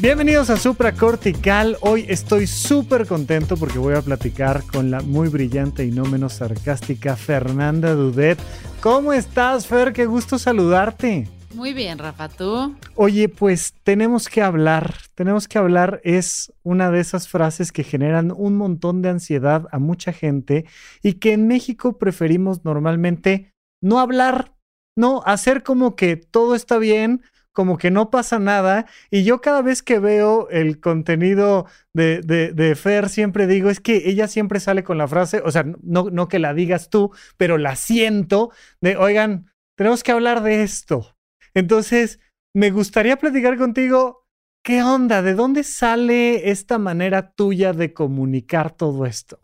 Bienvenidos a Supracortical. Hoy estoy súper contento porque voy a platicar con la muy brillante y no menos sarcástica Fernanda Dudet. ¿Cómo estás, Fer? Qué gusto saludarte. Muy bien, Rafa, ¿tú? Oye, pues tenemos que hablar, tenemos que hablar es una de esas frases que generan un montón de ansiedad a mucha gente y que en México preferimos normalmente no hablar, no hacer como que todo está bien, como que no pasa nada. Y yo cada vez que veo el contenido de, de, Fer, siempre digo, es que ella siempre sale con la frase, o sea, no, no que la digas tú, pero la siento de, oigan, tenemos que hablar de esto. Entonces, me gustaría platicar contigo, ¿qué onda? ¿De dónde sale esta manera tuya de comunicar todo esto?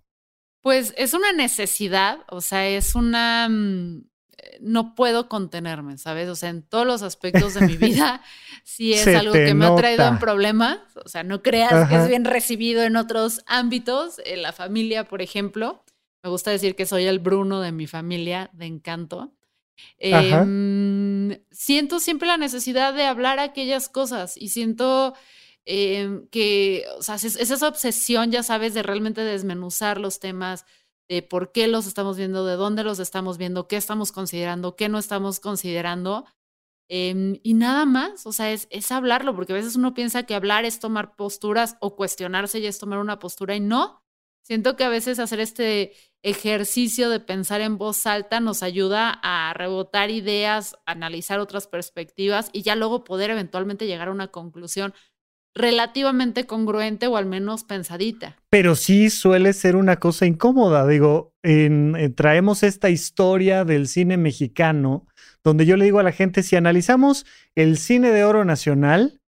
Pues es una necesidad, o sea, es una... Mm, no puedo contenerme, ¿sabes? O sea, en todos los aspectos de mi vida, sí es algo que me ha traído en problemas. O sea, no creas que es bien recibido en otros ámbitos, en la familia, por ejemplo. Me gusta decir que soy el Bruno de mi familia, de encanto. Em, siento siempre la necesidad de hablar aquellas cosas y siento em, que, o sea, es, esa obsesión, ya sabes, de realmente desmenuzar los temas, de por qué los estamos viendo, de dónde los estamos viendo, qué estamos considerando, qué no estamos considerando. Em, y nada más, o sea, es, es hablarlo, porque a veces uno piensa que hablar es tomar posturas o cuestionarse y es tomar una postura y no. Siento que a veces hacer este ejercicio de pensar en voz alta nos ayuda a rebotar ideas, analizar otras perspectivas y ya luego poder eventualmente llegar a una conclusión relativamente congruente o al menos pensadita. Pero sí suele ser una cosa incómoda. Digo, traemos esta historia del cine mexicano, donde yo le digo a la gente, si analizamos el cine de oro nacional,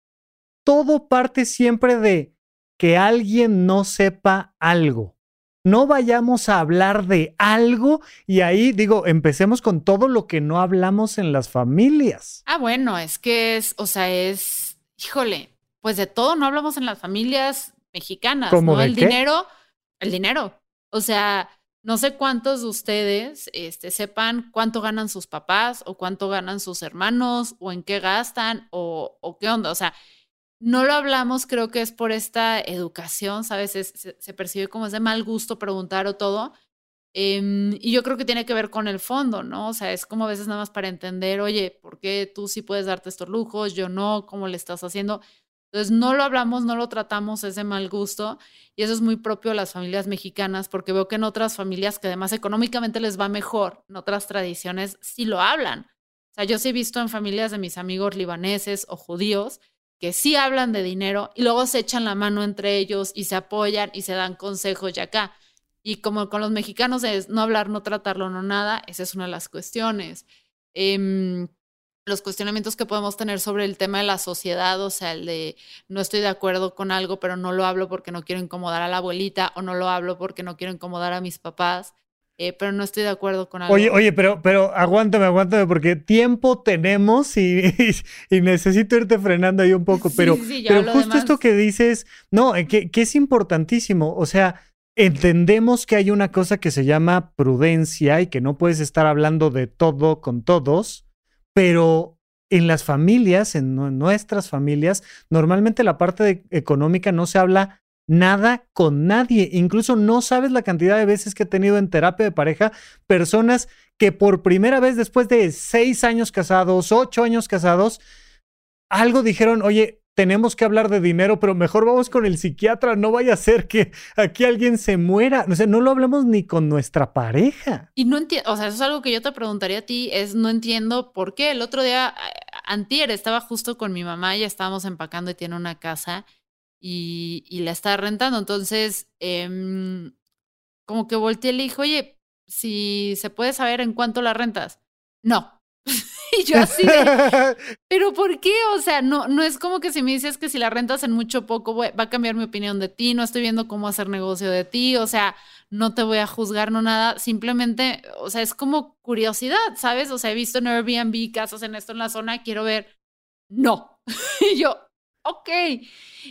todo parte siempre de que alguien no sepa algo no vayamos a hablar de algo y ahí digo, empecemos con todo lo que no hablamos en las familias. Ah, bueno, es que es, o sea, es, híjole, pues de todo no hablamos en las familias mexicanas, ¿Cómo ¿no? De el dinero, el dinero. O sea, no sé cuántos de ustedes este, sepan cuánto ganan sus papás o cuánto ganan sus hermanos o en qué gastan o, o qué onda. O sea, no lo hablamos, creo que es por esta educación, ¿sabes? se, percibe como es de mal gusto preguntar o todo. Em, y yo creo que tiene que ver con el fondo, ¿no? O sea, es como a veces nada más para entender, oye, ¿por qué tú sí puedes darte estos lujos, yo no? ¿Cómo le estás haciendo? Entonces, no lo hablamos, no lo tratamos, es de mal gusto. Y eso es muy propio de las familias mexicanas, porque veo que en otras familias que además económicamente les va mejor, en otras tradiciones, sí lo hablan. O sea, yo sí he visto en familias de mis amigos libaneses o judíos que sí hablan de dinero y luego se echan la mano entre ellos y se apoyan y se dan consejos y acá. Y como con los mexicanos es no hablar, no tratarlo, no nada, esa es una de las cuestiones. Em, los cuestionamientos que podemos tener sobre el tema de la sociedad, o sea, el de no estoy de acuerdo con algo, pero no lo hablo porque no quiero incomodar a la abuelita o no lo hablo porque no quiero incomodar a mis papás. Eh, pero no estoy de acuerdo con algo. Oye, oye, pero, pero aguántame, aguántame, porque tiempo tenemos y, y, necesito irte frenando ahí un poco. pero, pero justo esto que dices, no, eh, que, que es importantísimo. O sea, entendemos que hay una cosa que se llama prudencia y que no puedes estar hablando de todo con todos, pero en las familias, en nuestras familias, normalmente la parte económica no se habla nada con nadie. Incluso no sabes la cantidad de veces que he tenido en terapia de pareja personas que por primera vez después de seis años casados, ocho años casados, algo dijeron, oye, tenemos que hablar de dinero, pero mejor vamos con el psiquiatra, no vaya a ser que aquí alguien se muera. O sea, no lo hablemos ni con nuestra pareja. Y no entiendo, o sea, eso es algo que yo te preguntaría a ti, es no entiendo por qué. El otro día, antier, estaba justo con mi mamá, ya estábamos empacando y tiene una casa y, y la está rentando. Entonces, em, como que volteé y le dije, oye, si se puede saber en cuánto la rentas. No. y yo así de, pero ¿por qué? O sea, no, no es como que si me dices que si la rentas en mucho poco va a cambiar mi opinión de ti, no estoy viendo cómo hacer negocio de ti, o sea, no te voy a juzgar, no nada, simplemente, o sea, es como curiosidad, ¿sabes? O sea, he visto en Airbnb casas en esto en la zona, quiero ver, no. y yo, ok.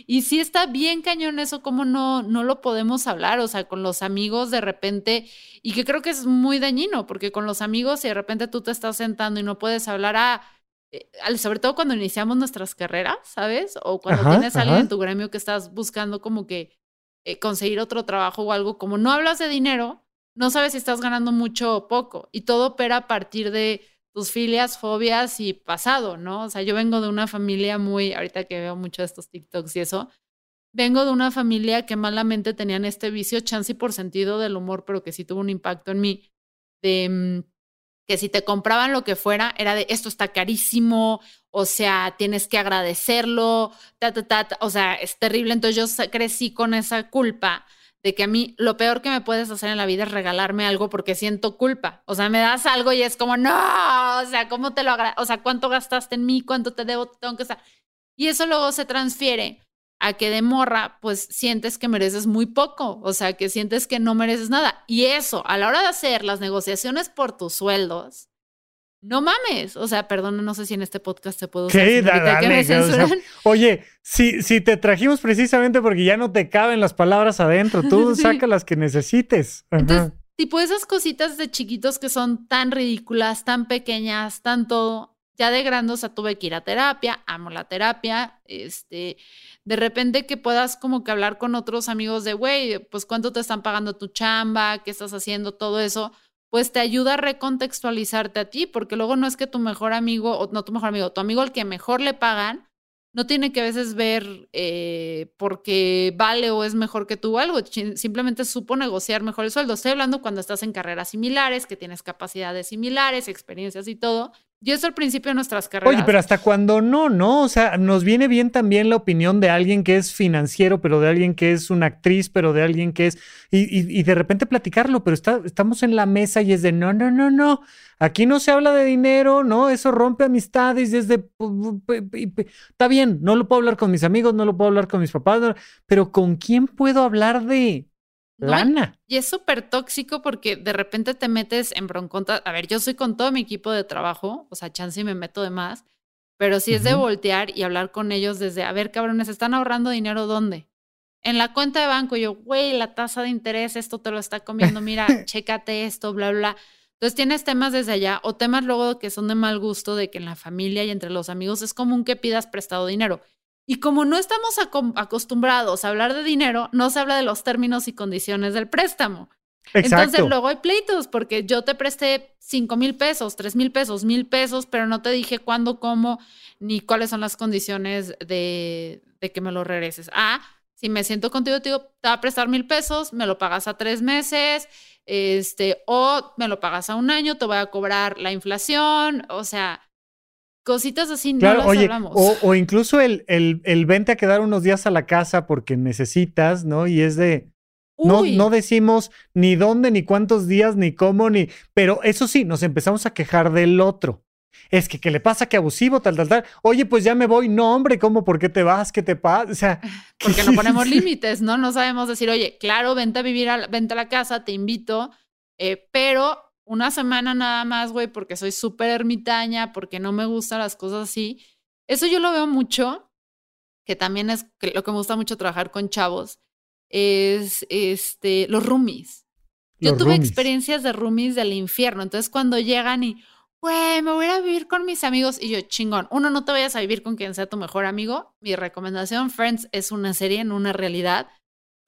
Y sí está bien cañón eso, como no, no lo podemos hablar, o sea, con los amigos de repente, y que creo que es muy dañino, porque con los amigos, si de repente tú te estás sentando y no puedes hablar a... Eh, sobre todo cuando iniciamos nuestras carreras, ¿sabes? O cuando tienes a alguien en tu gremio que estás buscando como que eh, conseguir otro trabajo o algo, como no hablas de dinero, no sabes si estás ganando mucho o poco. Y todo opera a partir de tus filias, fobias y pasado, ¿no? O sea, yo vengo de una familia muy, ahorita que veo mucho estos TikToks y eso, vengo de una familia que malamente tenían este vicio, chance y por sentido del humor, pero que sí tuvo un impacto en mí, de mm, que si te compraban lo que fuera, era de esto está carísimo, o sea, tienes que agradecerlo, ta, ta, ta, o sea, es terrible. Entonces yo crecí con esa culpa de que a mí lo peor que me puedes hacer en la vida es regalarme algo porque siento culpa. O sea, me das algo y es como, no, o sea, ¿cómo te lo? O sea, ¿cuánto gastaste en mí? ¿Cuánto te debo? Tengo que estar. Y eso luego se transfiere a que de morra, pues sientes que mereces muy poco, o sea, que sientes que no mereces nada. Y eso, a la hora de hacer las negociaciones por tus sueldos, no mames, o sea, perdón, no sé si en este podcast te puedo usar. ¿Qué? me oye, si, si te trajimos precisamente porque ya no te caben las palabras adentro, tú saca las que necesites. Entonces, tipo esas cositas de chiquitos que son tan ridículas, tan pequeñas, tan todo. Ya de grande, o sea, tuve que ir a terapia, amo la terapia, este, de repente que puedas como que hablar con otros amigos de, güey, pues cuánto te están pagando tu chamba, qué estás haciendo, todo eso pues te ayuda a recontextualizarte a ti, porque luego no es que tu mejor amigo, o no tu mejor amigo, tu amigo al que mejor le pagan, no tiene que a veces ver eh, porque vale o es mejor que tú algo, simplemente supo negociar mejor el sueldo. Estoy hablando cuando estás en carreras similares, que tienes capacidades similares, experiencias y todo, y eso al principio de nuestras carreras. Oye, pero hasta cuando no, ¿no? O sea, nos viene bien también la opinión de alguien que es financiero, pero de alguien que es una actriz, pero de alguien que es. Y, de repente platicarlo, pero está, estamos en la mesa y es de no, no, no, no. Aquí no se habla de dinero, ¿no? Eso rompe amistades desde. Está bien, no lo puedo hablar con mis amigos, no lo puedo hablar con mis papás, pero ¿con quién puedo hablar de lana. Y es súper tóxico porque de repente te metes en bronconta. A ver, yo soy con todo mi equipo de trabajo, o sea, chance y me meto de más, pero si es de voltear y hablar con ellos desde, a ver, cabrones, ¿están ahorrando dinero dónde? En la cuenta de banco, yo, güey, la tasa de interés, esto te lo está comiendo, mira, chécate esto, bla, bla. Entonces tienes temas desde allá o temas luego que son de mal gusto, de que en la familia y entre los amigos es común que pidas prestado dinero. Y como no estamos acostumbrados a hablar de dinero, no se habla de los términos y condiciones del préstamo. Entonces luego hay pleitos porque yo te presté cinco mil pesos, tres mil pesos, mil pesos, pero no te dije cuándo, cómo, ni cuáles son las condiciones de, de que me lo regreses. Ah, si me siento contigo, te digo, te va a prestar mil pesos, me lo pagas a tres meses, este, o me lo pagas a un año, te voy a cobrar la inflación, o sea, Cositas así no las hablamos. O, incluso el, el, el, vente a quedar unos días a la casa porque necesitas, ¿no? Y es de. No, no decimos ni dónde, ni cuántos días, ni cómo, ni. Pero eso sí, nos empezamos a quejar del otro. Es que, ¿qué le pasa? Que abusivo, tal, tal, tal. Oye, pues ya me voy. No, hombre, ¿cómo? ¿Por qué te vas? ¿Qué te pasa? O sea. Porque no ponemos límites, ¿no? No sabemos decir, oye, claro, vente a vivir, a, vente a la casa, te invito, eh, pero una semana nada más, güey, porque soy súper ermitaña, porque no me gustan las cosas así. Eso yo lo veo mucho, que también es lo que me gusta mucho trabajar con chavos, es este, los roomies. Yo tuve experiencias de roomies del infierno, entonces cuando llegan y, güey, me voy a vivir con mis amigos y yo, chingón, uno, no te vayas a vivir con quien sea tu mejor amigo. Mi recomendación, Friends, es una serie, en una realidad.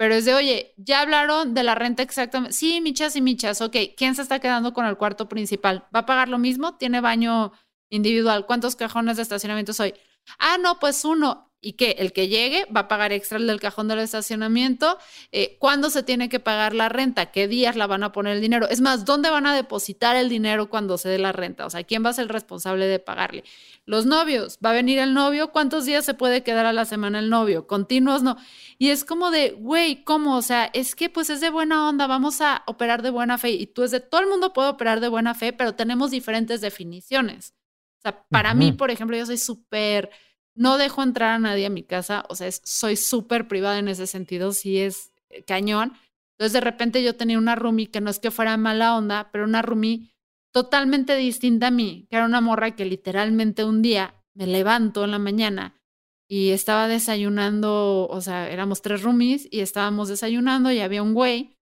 Pero es de, oye, ya hablaron de la renta exactamente. Sí, michas y michas. Ok, ¿quién se está quedando con el cuarto principal? ¿Va a pagar lo mismo? ¿Tiene baño individual? ¿Cuántos cajones de estacionamiento soy? Ah, no, pues uno. ¿Y qué? El que llegue va a pagar extra el del cajón del estacionamiento. Eh, ¿Cuándo se tiene que pagar la renta? ¿Qué días la van a poner el dinero? Es más, ¿dónde van a depositar el dinero cuando se dé la renta? O sea, ¿quién va a ser el responsable de pagarle? Los novios, ¿va a venir el novio? ¿Cuántos días se puede quedar a la semana el novio? ¿Continuos? No. Y es como de, güey, ¿cómo? O sea, es que pues es de buena onda, vamos a operar de buena fe. Y tú es de, todo el mundo puede operar de buena fe, pero tenemos diferentes definiciones. O sea, para mí, por ejemplo, yo soy súper, no dejo entrar a nadie a mi casa, o sea, soy súper privada en ese sentido, sí es eh, cañón. Entonces, de repente yo tenía una roomie que no es que fuera mala onda, pero una roomie totalmente distinta a mí, que era una morra que literalmente un día me levanto en la mañana y estaba desayunando, o sea, éramos tres roomies y estábamos desayunando y había un güey.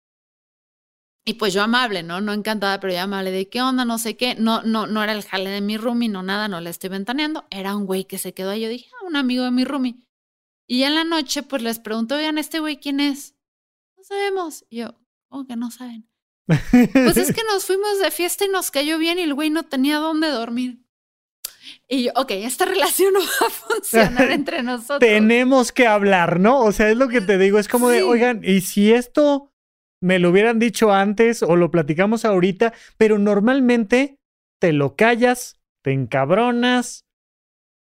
Y pues yo amable, ¿no? No encantada, pero yo amable de qué onda, no sé qué. No, no, no era el jale de mi roomie, no nada, no le estoy ventaneando. Era un güey que se quedó ahí. Yo dije, ah, un amigo de mi roomie. Y en la noche, pues les pregunto, oigan, ¿este güey quién es? No sabemos. Y yo, ¿cómo que no saben? pues es que nos fuimos de fiesta y nos cayó bien y el güey no tenía dónde dormir. Y yo, ok, esta relación no va a funcionar entre nosotros. Tenemos que hablar, ¿no? O sea, es lo que te digo, es como de, oigan, y si esto me lo hubieran dicho antes o lo platicamos ahorita, pero normalmente te lo callas, te encabronas,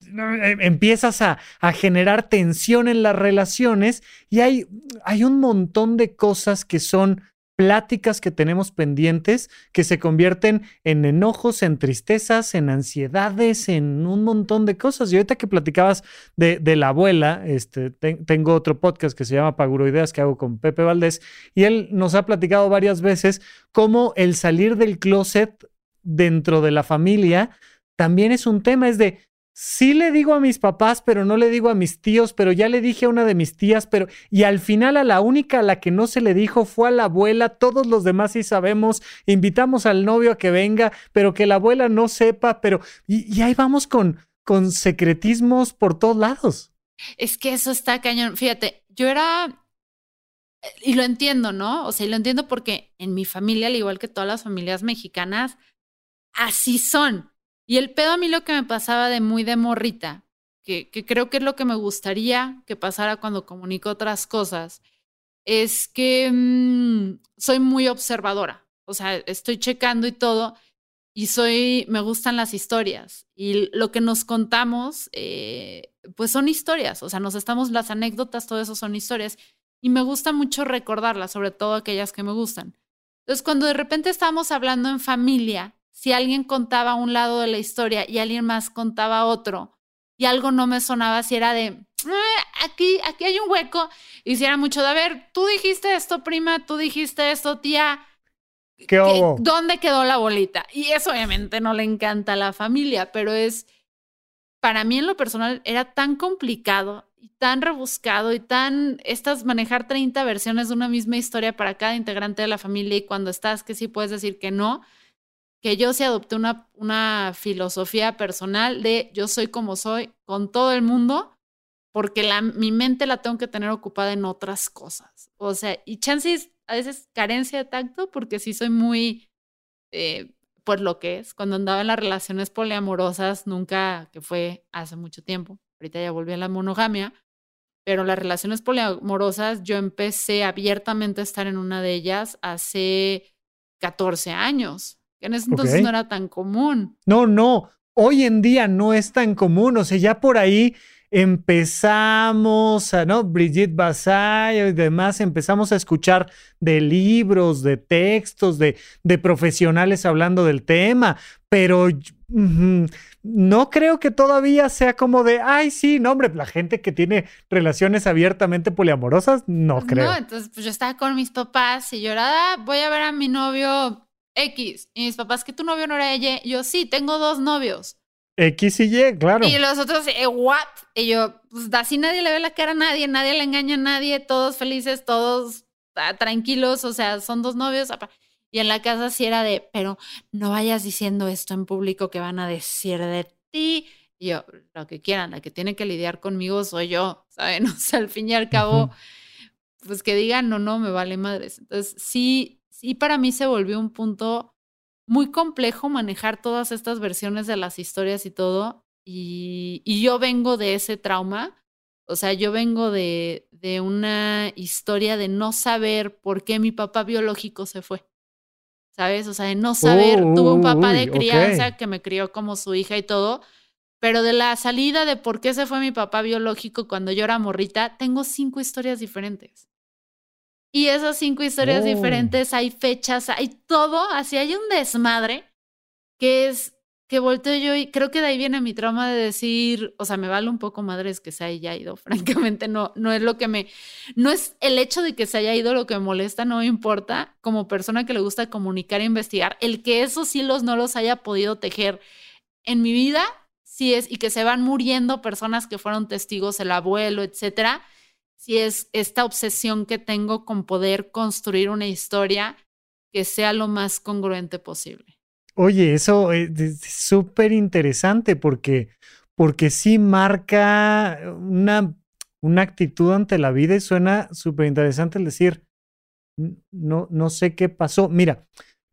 em, empiezas a, a, generar tensión en las relaciones y hay, hay un montón de cosas que son pláticas que tenemos pendientes que se convierten en enojos, en tristezas, en ansiedades, en un montón de cosas. Y ahorita que platicabas de, de la abuela, este, tengo otro podcast que se llama Paguroideas que hago con Pepe Valdés y él nos ha platicado varias veces cómo el salir del closet dentro de la familia también es un tema, es de sí le digo a mis papás, pero no le digo a mis tíos, pero ya le dije a una de mis tías, pero y al final a la única a la que no se le dijo fue a la abuela, todos los demás sí sabemos, invitamos al novio a que venga, pero que la abuela no sepa, pero y, ahí vamos con, con secretismos por todos lados. Es que eso está cañón. Fíjate, yo era y lo entiendo, ¿no? O sea, y lo entiendo porque en mi familia, al igual que todas las familias mexicanas, así son. Y el pedo a mí lo que me pasaba de muy de morrita, que, creo que es lo que me gustaría que pasara cuando comunico otras cosas, es que mm, soy muy observadora. O sea, estoy checando y todo, y soy, me gustan las historias. Y lo que nos contamos, eh, pues son historias. O sea, nos estamos, las anécdotas, todo eso son historias. Y me gusta mucho recordarlas, sobre todo aquellas que me gustan. Entonces, cuando de repente estamos hablando en familia, si alguien contaba un lado de la historia y alguien más contaba otro y algo no me sonaba, si era de, ah, aquí, aquí hay un hueco, y si era mucho de, a ver, tú dijiste esto, prima, tú dijiste esto, tía. ¿Qué ¿Dónde quedó la bolita? Y eso obviamente no le encanta a la familia, pero es, para mí en lo personal era tan complicado y tan rebuscado y tan, estas manejar 30 versiones de una misma historia para cada integrante de la familia y cuando estás que sí puedes decir que no, que yo sí adopté una, una filosofía personal de yo soy como soy con todo el mundo, porque la, mi mente la tengo que tener ocupada en otras cosas. O sea, y chances a veces carencia de tacto, porque sí soy muy, eh, pues lo que es. Cuando andaba en las relaciones poliamorosas, nunca, que fue hace mucho tiempo, ahorita ya volví a la monogamia, pero las relaciones poliamorosas, yo empecé abiertamente a estar en una de ellas hace 14 años en ese entonces no era tan común. No, no, hoy en día no es tan común, o sea, ya por ahí empezamos a, ¿no? Brigitte Basayo y demás, empezamos a escuchar de libros, de textos, de, de profesionales hablando del tema, pero no creo que todavía sea como de, ay, sí, no, hombre, la gente que tiene relaciones abiertamente poliamorosas, no creo. No, entonces pues yo estaba con mis papás y llorada, voy a ver a mi novio X. Y mis papás, que tu novio no era ella. yo, sí, tengo dos novios. X y Y, claro. Y los otros, eh, ¿what? Y yo, pues así nadie le ve la cara a nadie, nadie le engaña a nadie, todos felices, todos ah, tranquilos, o sea, son dos novios. Y en la casa sí era de, pero no vayas diciendo esto en público que van a decir de ti. Y yo, lo que quieran, la que tiene que lidiar conmigo soy yo, ¿saben? O sea, al fin y al cabo, pues que digan, no, no, me vale madres. Entonces, sí, sí para mí se volvió un punto muy complejo manejar todas estas versiones de las historias y todo. Y, yo vengo de ese trauma. O sea, yo vengo de, de una historia de no saber por qué mi papá biológico se fue. ¿Sabes? O sea, de no saber, tuve un papá de crianza que me crió como su hija y todo, pero de la salida de por qué se fue mi papá biológico cuando yo era morrita, tengo cinco historias diferentes. Y esas cinco historias oh. diferentes, hay fechas, hay todo, así hay un desmadre que es que volteo yo y creo que de ahí viene mi trauma de decir, o sea, me vale un poco madres que se haya ido, francamente no, no es lo que me, no es el hecho de que se haya ido lo que me molesta, no me importa, como persona que le gusta comunicar e investigar, el que esos hilos no los haya podido tejer en mi vida, sí es, y que se van muriendo personas que fueron testigos, el abuelo, etcétera, si es esta obsesión que tengo con poder construir una historia que sea lo más congruente posible. Oye, eso es súper interesante porque, porque sí marca una, una actitud ante la vida y suena súper interesante el decir, no, no sé qué pasó. Mira,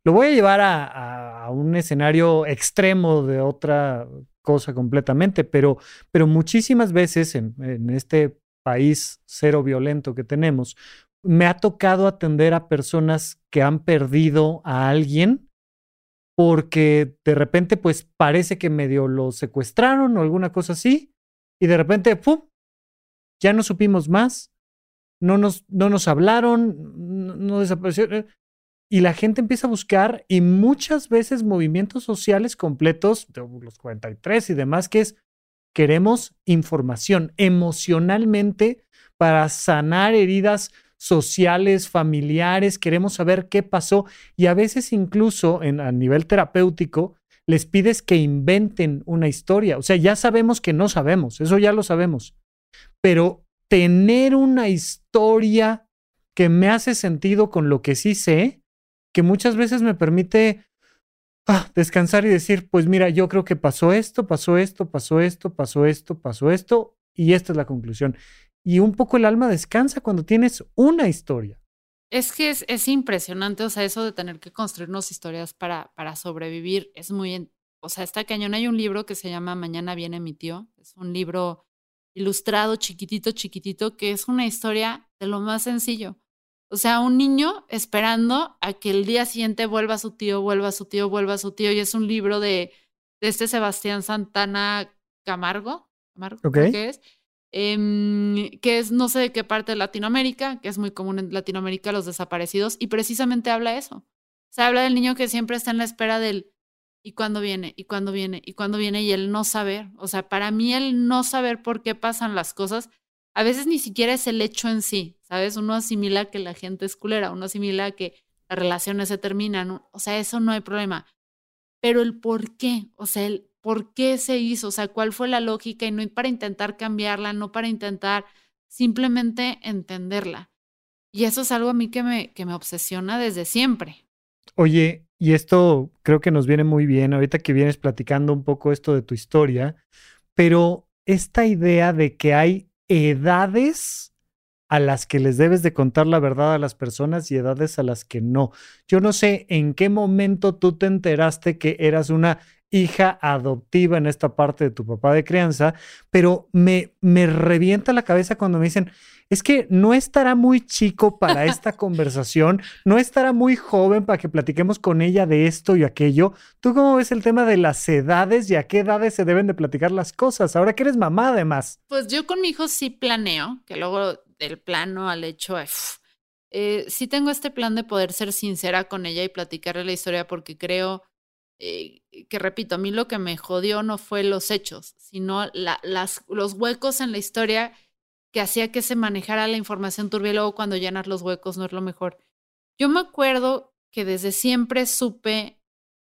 lo voy a llevar a, un escenario extremo de otra cosa completamente, pero, pero muchísimas veces en, en este país cero violento que tenemos, me ha tocado atender a personas que han perdido a alguien porque de repente pues parece que medio lo secuestraron o alguna cosa así y de repente ¡pum! ya no supimos más, no nos, no nos hablaron, no, desaparecieron eh, y la gente empieza a buscar y muchas veces movimientos sociales completos, los 43 y demás, que es queremos información emocionalmente para sanar heridas sociales, familiares, queremos saber qué pasó y a veces incluso en, a nivel terapéutico les pides que inventen una historia. O sea, ya sabemos que no sabemos, eso ya lo sabemos, pero tener una historia que me hace sentido con lo que sí sé, que muchas veces me permite ah, descansar y decir, pues mira, yo creo que pasó esto, pasó esto, pasó esto, pasó esto, pasó esto, y esta es la conclusión y un poco el alma descansa cuando tienes una historia. Es que es, es impresionante, o sea, eso de tener que construirnos historias para, para sobrevivir es muy, o sea, está cañón. Hay un libro que se llama Mañana viene mi tío, es un libro ilustrado, chiquitito, chiquitito, que es una historia de lo más sencillo. O sea, un niño esperando a que el día siguiente vuelva su tío, vuelva su tío, vuelva su tío, y es un libro de, de este Sebastián Santana Camargo, Camargo okay. que es, Em, que es no sé de qué parte de Latinoamérica, que es muy común en Latinoamérica los desaparecidos, y precisamente habla eso. Se habla del niño que siempre está en la espera del y cuándo viene, y cuándo viene, y cuándo viene, y el no saber. O sea, para mí el no saber por qué pasan las cosas, a veces ni siquiera es el hecho en sí, ¿sabes? Uno asimila que la gente es culera, uno asimila que las relaciones se terminan, o sea, eso no hay problema. Pero el por qué, o sea, el por qué se hizo, o sea, cuál fue la lógica y no para intentar cambiarla, no para intentar simplemente entenderla. Y eso es algo a mí que me, que me obsesiona desde siempre. Oye, y esto creo que nos viene muy bien ahorita que vienes platicando un poco esto de tu historia, pero esta idea de que hay edades a las que les debes de contar la verdad a las personas y edades a las que no. Yo no sé en qué momento tú te enteraste que eras una hija adoptiva en esta parte de tu papá de crianza, pero me, me revienta la cabeza cuando me dicen, es que no estará muy chico para esta conversación, no estará muy joven para que platiquemos con ella de esto y aquello. ¿Tú cómo ves el tema de las edades y a qué edades se deben de platicar las cosas? Ahora que eres mamá además. Pues yo con mi hijo sí planeo, que luego del plano al hecho, eh, sí tengo este plan de poder ser sincera con ella y platicarle la historia porque creo eh, que repito, a mí lo que me jodió no fue los hechos, sino las, los huecos en la historia que hacía que se manejara la información turbia y luego cuando llenas los huecos no es lo mejor. Yo me acuerdo que desde siempre supe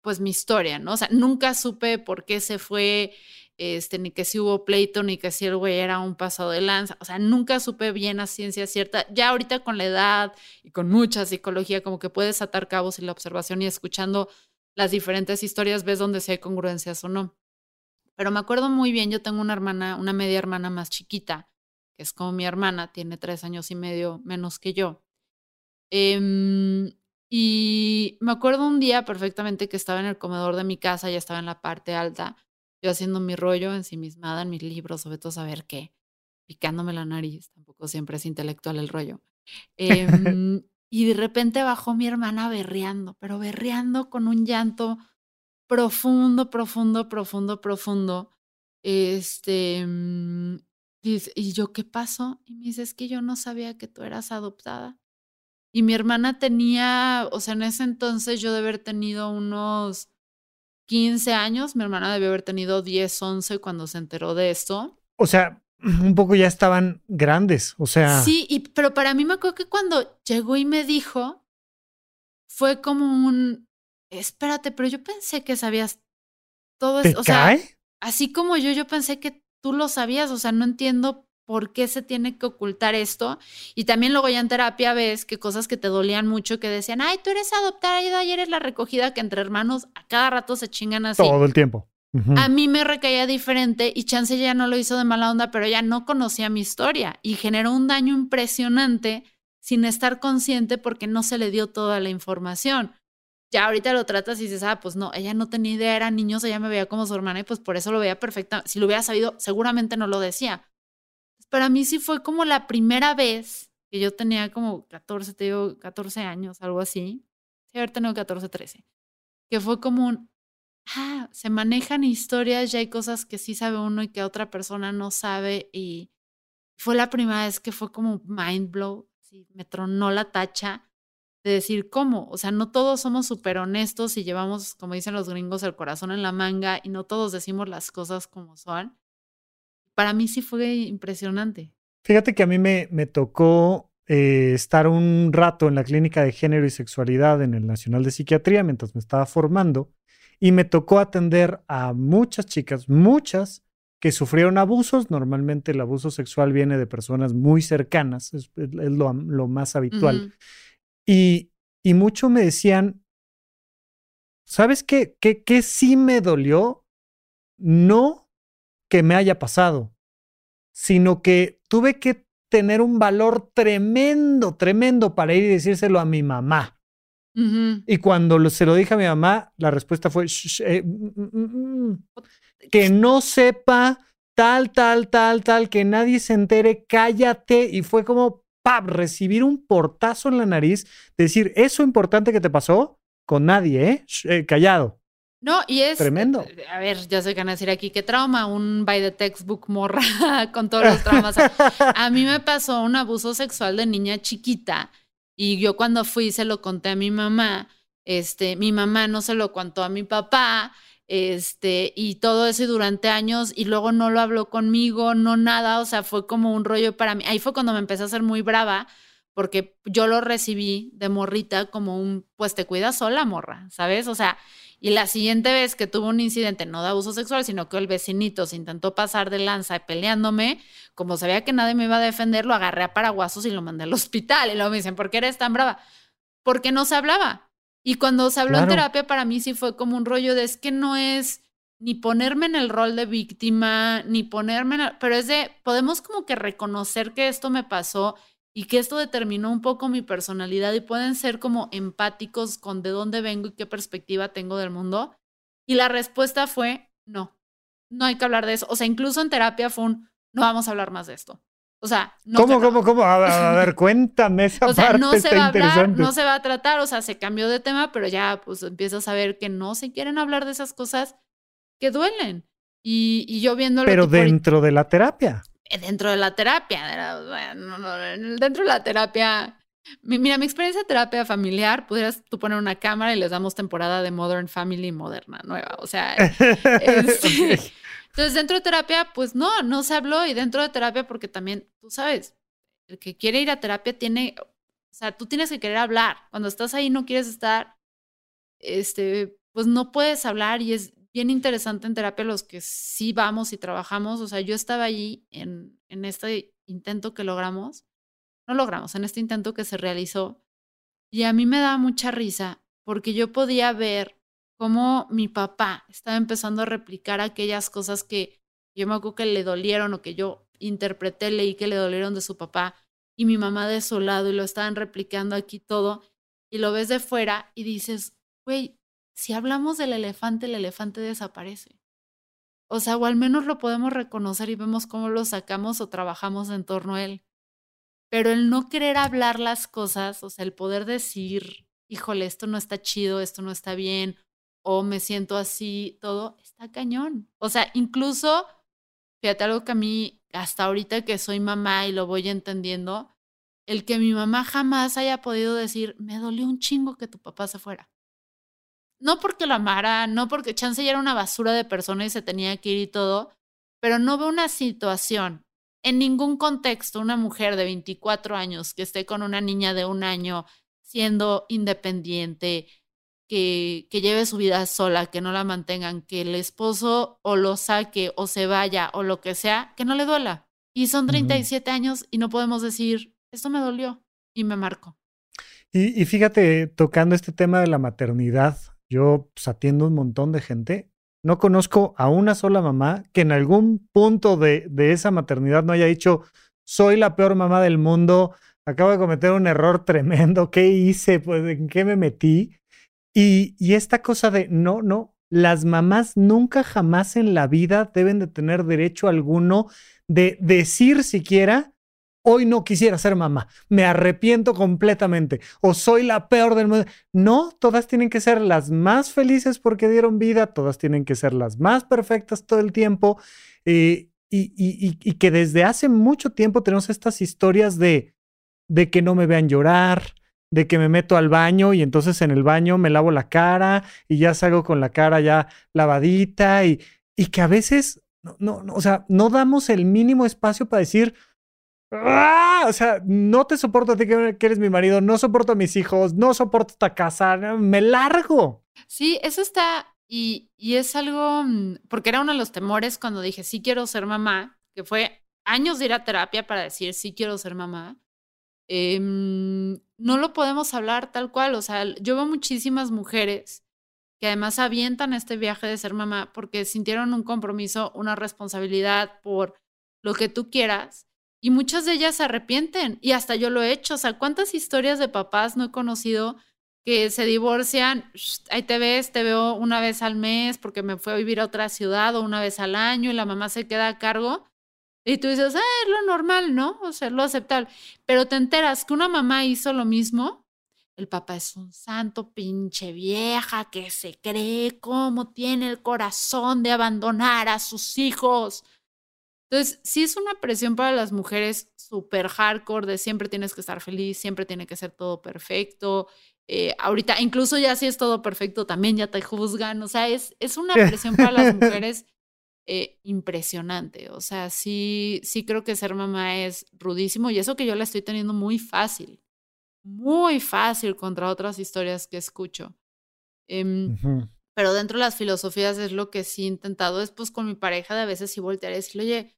pues mi historia, ¿no? O sea, nunca supe por qué se fue, este, ni que si hubo pleito, ni que si el güey era un pasado de lanza, o sea, nunca supe bien a ciencia cierta. Ya ahorita con la edad y con mucha psicología, como que puedes atar cabos y la observación y escuchando las diferentes historias ves donde si hay congruencias o no. Pero me acuerdo muy bien, yo tengo una hermana, una media hermana más chiquita, que es como mi hermana, tiene tres años y medio menos que yo. Em, y me acuerdo un día perfectamente que estaba en el comedor de mi casa, ya estaba en la parte alta, yo haciendo mi rollo, ensimismada en mis libros, sobre todo saber qué, picándome la nariz, tampoco siempre es intelectual el rollo. Eh, y de repente bajó mi hermana berreando, pero berreando con un llanto profundo, profundo, profundo, profundo. Este, mm, y yo, ¿qué pasó? Y me dice, es que yo no sabía que tú eras adoptada. Y mi hermana tenía, o sea, en ese entonces yo de haber tenido unos 15 años, mi hermana debió haber tenido 10, 11 cuando se enteró de esto. O sea, un poco ya estaban grandes, o sea. Sí, y, pero para mí me acuerdo que cuando llegó y me dijo, fue como un, espérate, pero yo pensé que sabías todo eso. o sea, así como yo, yo pensé que tú lo sabías, o sea, no entiendo por qué se tiene que ocultar esto. Y también luego ya en terapia ves que cosas que te dolían mucho, que decían, ay, tú eres adoptada y ayer es la recogida, que entre hermanos a cada rato se chingan así. Todo el tiempo. A mí me recaía diferente y Chance ya no lo hizo de mala onda, pero ya no conocía mi historia y generó un daño impresionante sin estar consciente porque no se le dio toda la información. Ya ahorita lo tratas y dices, ah, pues no, ella no tenía idea, era niños, ella me veía como su hermana y pues por eso lo veía perfecta. Si lo hubiera sabido, seguramente no lo decía. Para mí sí fue como la primera vez que yo tenía como 14, te digo, 14 años, algo así. Sí, haber tenido 14, 13. Que fue como un, ah, se manejan historias, ya hay cosas que sí sabe uno y que otra persona no sabe. Y fue la primera vez que fue como mind blow, sí, me tronó la tacha de decir cómo, o sea, no todos somos súper honestos y llevamos, como dicen los gringos, el corazón en la manga y no todos decimos las cosas como son. Para mí sí fue impresionante. Fíjate que a mí me, me tocó eh, estar un rato en la clínica de género y sexualidad en el Nacional de Psiquiatría mientras me estaba formando y me tocó atender a muchas chicas, muchas que sufrieron abusos. Normalmente el abuso sexual viene de personas muy cercanas, es, lo, más habitual. Y, y mucho me decían, ¿sabes qué? ¿Qué, qué sí me dolió? No que me haya pasado, sino que tuve que tener un valor tremendo, tremendo para ir y decírselo a mi mamá. Y cuando se lo dije a mi mamá, la respuesta fue eh, mm, mm, mm, que no sepa tal, tal, tal, tal, que nadie se entere, cállate. Y fue como, ¡pap! recibir un portazo en la nariz, decir, eso importante que te pasó, con nadie, ¿eh? eh callado. No, y es. Tremendo. Eh, a ver, ya sé que van a decir aquí, ¿qué trauma? Un by the textbook morra con todos los traumas. a mí me pasó un abuso sexual de niña chiquita y yo cuando fui se lo conté a mi mamá, este, mi mamá no se lo contó a mi papá, este, y todo eso durante años, y luego no lo habló conmigo, no nada, o sea, fue como un rollo para mí. Ahí fue cuando me empecé a ser muy brava, porque yo lo recibí de morrita como un, pues te cuidas sola, morra, ¿sabes? O sea, y la siguiente vez que tuvo un incidente, no de abuso sexual, sino que el vecinito se intentó pasar de lanza peleándome, como sabía que nadie me iba a defender, lo agarré a paraguasos y lo mandé al hospital. Y luego me dicen, ¿por qué eres tan brava? Porque no se hablaba. Y cuando se habló en terapia, para mí sí fue como un rollo de es que no es ni ponerme en el rol de víctima, ni ponerme en el, pero es de, podemos como que reconocer que esto me pasó y que esto determinó un poco mi personalidad y pueden ser como empáticos con de dónde vengo y qué perspectiva tengo del mundo. Y la respuesta fue no, no hay que hablar de eso. O sea, incluso en terapia fue un no vamos a hablar más de esto. O sea, no ¿Cómo, cómo, cómo? A, ver, cuéntame esa o sea, no se va a hablar, no se va a tratar, o sea, se cambió de tema, pero ya pues empiezas a ver que no se quieren hablar de esas cosas que duelen. Y, y yo viendo Pero dentro de la terapia. Eh, dentro de la terapia, dentro de la terapia. Mira, mi experiencia de terapia familiar, pudieras tú poner una cámara y les damos temporada de Modern Family moderna, nueva. O sea, este, entonces dentro de terapia, pues no, no se habló y dentro de terapia porque también, tú sabes, el que quiere ir a terapia tiene, o sea, tú tienes que querer hablar. Cuando estás ahí no quieres estar, este, pues no puedes hablar y es bien interesante en terapia los que sí vamos y trabajamos. O sea, yo estaba allí en, en este intento que logramos, no logramos, en este intento que se realizó, y a mí me daba mucha risa porque yo podía ver cómo mi papá estaba empezando a replicar aquellas cosas que yo me acuerdo que le dolieron o que yo interpreté, leí que le dolieron de su papá y mi mamá de su lado y lo estaban replicando aquí todo y lo ves de fuera y dices, güey, si hablamos del elefante, el elefante desaparece. O sea, o al menos lo podemos reconocer y vemos cómo lo sacamos o trabajamos en torno a él. Pero el no querer hablar las cosas, o sea, el poder decir, híjole, esto no está chido, esto no está bien, o me siento así, todo, está cañón. O sea, incluso, fíjate algo que a mí, hasta ahorita que soy mamá y lo voy entendiendo, el que mi mamá jamás haya podido decir, me dolió un chingo que tu papá se fuera. no porque lo amara, no porque Chance ya era una basura de persona y se tenía que ir y todo, pero no veo una situación en ningún contexto, una mujer de 24 años que esté con una niña de un año siendo independiente, que, que lleve su vida sola, que no la mantengan, que el esposo o lo saque o se vaya o lo que sea, que no le duela. Y son 37 años y no podemos decir, esto me dolió y me marcó. Y, y, fíjate, tocando este tema de la maternidad, yo pues, atiendo un montón de gente. No conozco a una sola mamá que en algún punto de, de esa maternidad no haya dicho, soy la peor mamá del mundo, acabo de cometer un error tremendo, ¿qué hice? Pues, ¿En qué me metí? Y, esta cosa de, no, no, las mamás nunca jamás en la vida deben de tener derecho alguno de decir siquiera, hoy no quisiera ser mamá, me arrepiento completamente o soy la peor del mundo. No, todas tienen que ser las más felices porque dieron vida, todas tienen que ser las más perfectas todo el tiempo eh, y, y, que desde hace mucho tiempo tenemos estas historias de, de que no me vean llorar, de que me meto al baño y entonces en el baño me lavo la cara y ya salgo con la cara ya lavadita y, y que a veces, no, no, o sea, no damos el mínimo espacio para decir, ¡Ah! O sea, no te soporto a ti que eres mi marido, no soporto a mis hijos, no soporto esta casa, me largo. Sí, eso está, y, y es algo, mm, porque era uno de los temores cuando dije, sí quiero ser mamá, que fue años de ir a terapia para decir, sí quiero ser mamá. Em, no lo podemos hablar tal cual. O sea, yo veo muchísimas mujeres que además avientan este viaje de ser mamá porque sintieron un compromiso, una responsabilidad por lo que tú quieras. Y muchas de ellas se arrepienten. Y hasta yo lo he hecho. O sea, ¿cuántas historias de papás no he conocido que se divorcian? Ahí te ves, te veo una vez al mes porque me fue a vivir a otra ciudad o una vez al año y la mamá se queda a cargo. Y tú dices, ah, es lo normal, ¿no? O sea, lo aceptable. Pero te enteras que una mamá hizo lo mismo. El papá es un santo pinche vieja que se cree cómo tiene el corazón de abandonar a sus hijos. Entonces, sí es una presión para las mujeres súper hardcore de siempre tienes que estar feliz, siempre tiene que ser todo perfecto. Eh, ahorita, incluso ya si es todo perfecto, también ya te juzgan. O sea, es, es una presión para las mujeres eh, impresionante. O sea, sí, sí creo que ser mamá es rudísimo y eso que yo la estoy teniendo muy fácil, muy fácil contra otras historias que escucho. Em, pero dentro de las filosofías es lo que sí he intentado, es pues con mi pareja de a veces sí voltear y decirle, oye,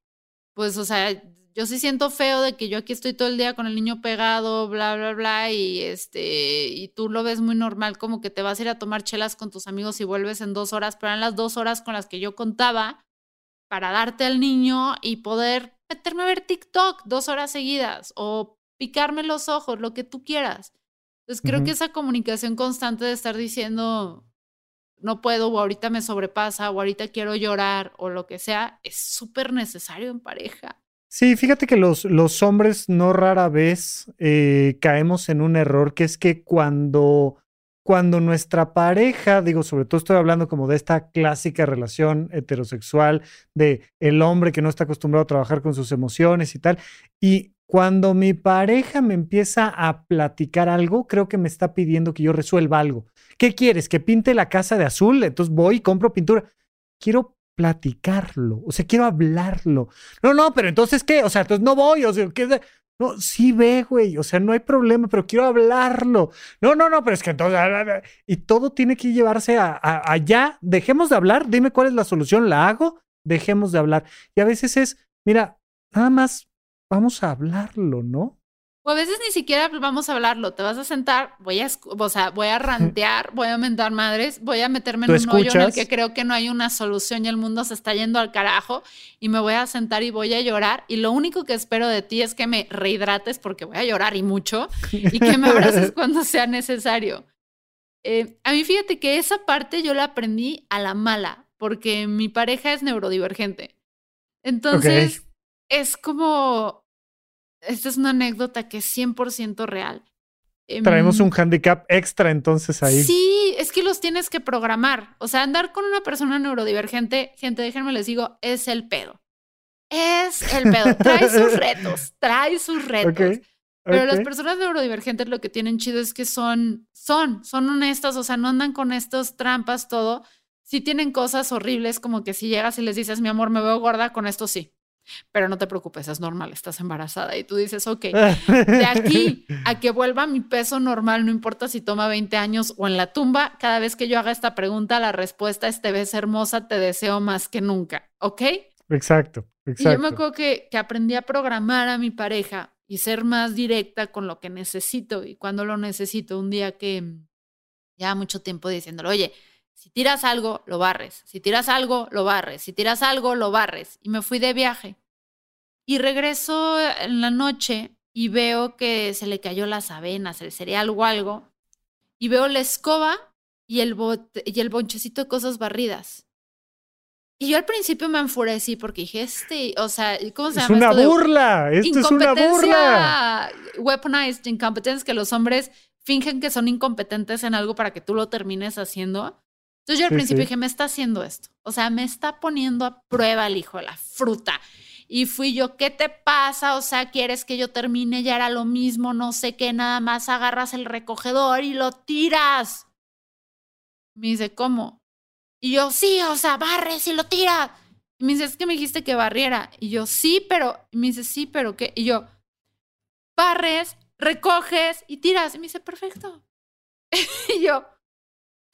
pues o sea, yo sí siento feo de que yo aquí estoy todo el día con el niño pegado, bla, bla, bla, y este, y tú lo ves muy normal, como que te vas a ir a tomar chelas con tus amigos y vuelves en dos horas, pero en las dos horas con las que yo contaba, para darte al niño y poder meterme a ver TikTok dos horas seguidas o picarme los ojos, lo que tú quieras. Entonces creo que esa comunicación constante de estar diciendo no puedo o ahorita me sobrepasa o ahorita quiero llorar o lo que sea es súper necesario en pareja. Sí, fíjate que los, los hombres no rara vez eh, caemos en un error que es que cuando cuando nuestra pareja, digo, sobre todo estoy hablando como de esta clásica relación heterosexual de el hombre que no está acostumbrado a trabajar con sus emociones y tal, y cuando mi pareja me empieza a platicar algo, creo que me está pidiendo que yo resuelva algo. ¿Qué quieres? ¿Que pinte la casa de azul? Entonces voy y compro pintura. Quiero platicarlo, o sea, quiero hablarlo. No, no, pero entonces, ¿qué? O sea, entonces no voy, o sea, ¿qué? No, sí ve, güey, o sea, no hay problema, pero quiero hablarlo. No, no, no, pero es que entonces... Y todo tiene que llevarse a, allá. Dejemos de hablar, dime cuál es la solución, la hago, dejemos de hablar. Y a veces es, mira, nada más vamos a hablarlo, ¿no? O a veces ni siquiera vamos a hablarlo, te vas a sentar, voy a, o sea, voy a rantear, voy a aumentar madres, voy a meterme en un hoyo en el que creo que no hay una solución y el mundo se está yendo al carajo y me voy a sentar y voy a llorar y lo único que espero de ti es que me rehidrates porque voy a llorar y mucho y que me abraces cuando sea necesario. Eh, a mí fíjate que esa parte yo la aprendí a la mala porque mi pareja es neurodivergente. Entonces, es como esta es una anécdota que es 100% real. Traemos un em, handicap extra entonces ahí. Sí, es que los tienes que programar. O sea, andar con una persona neurodivergente, gente, déjenme les digo, es el pedo. Es el pedo. Trae sus retos, trae sus retos. Pero las personas neurodivergentes lo que tienen chido es que son, son, son honestas, o sea, no andan con estas trampas, todo. Si tienen cosas horribles, como que si llegas y les dices, mi amor, me veo gorda, con esto sí. Pero no te preocupes, es normal, estás embarazada. Y tú dices, ok, de aquí a que vuelva mi peso normal, no importa si toma 20 años o en la tumba, cada vez que yo haga esta pregunta, la respuesta es, te ves hermosa, te deseo más que nunca, ¿ok? Exacto, exacto. Y yo me acuerdo que, que aprendí a programar a mi pareja y ser más directa con lo que necesito y cuando lo necesito. Un día que ya mucho tiempo diciéndolo, oye, si tiras algo, lo barres. Si tiras algo, lo barres. Si tiras algo, lo barres. Y me fui de viaje. Y regreso en la noche y veo que se le cayó las avenas, el cereal o algo. Y veo la escoba y el, y el bonchecito de cosas barridas. Y yo al principio me enfurecí porque dije, este, o sea, ¿cómo se llama? Es una burla, esto es una burla. Weaponized incompetence, que los hombres fingen que son incompetentes en algo para que tú lo termines haciendo. Entonces yo al principio dije, me está haciendo esto. O sea, me está poniendo a prueba el hijo de la fruta. Y fui yo, ¿qué te pasa? O sea, ¿quieres que yo termine? Ya era lo mismo, no sé qué, nada más agarras el recogedor y lo tiras. Me dice, ¿cómo? Y yo, sí, o sea, barres y lo tira. Y me dice, es que me dijiste que barriera. Y yo, sí, pero. Y me dice, sí, pero ¿qué? Y yo, barres, recoges y tiras. Y me dice, perfecto. y yo,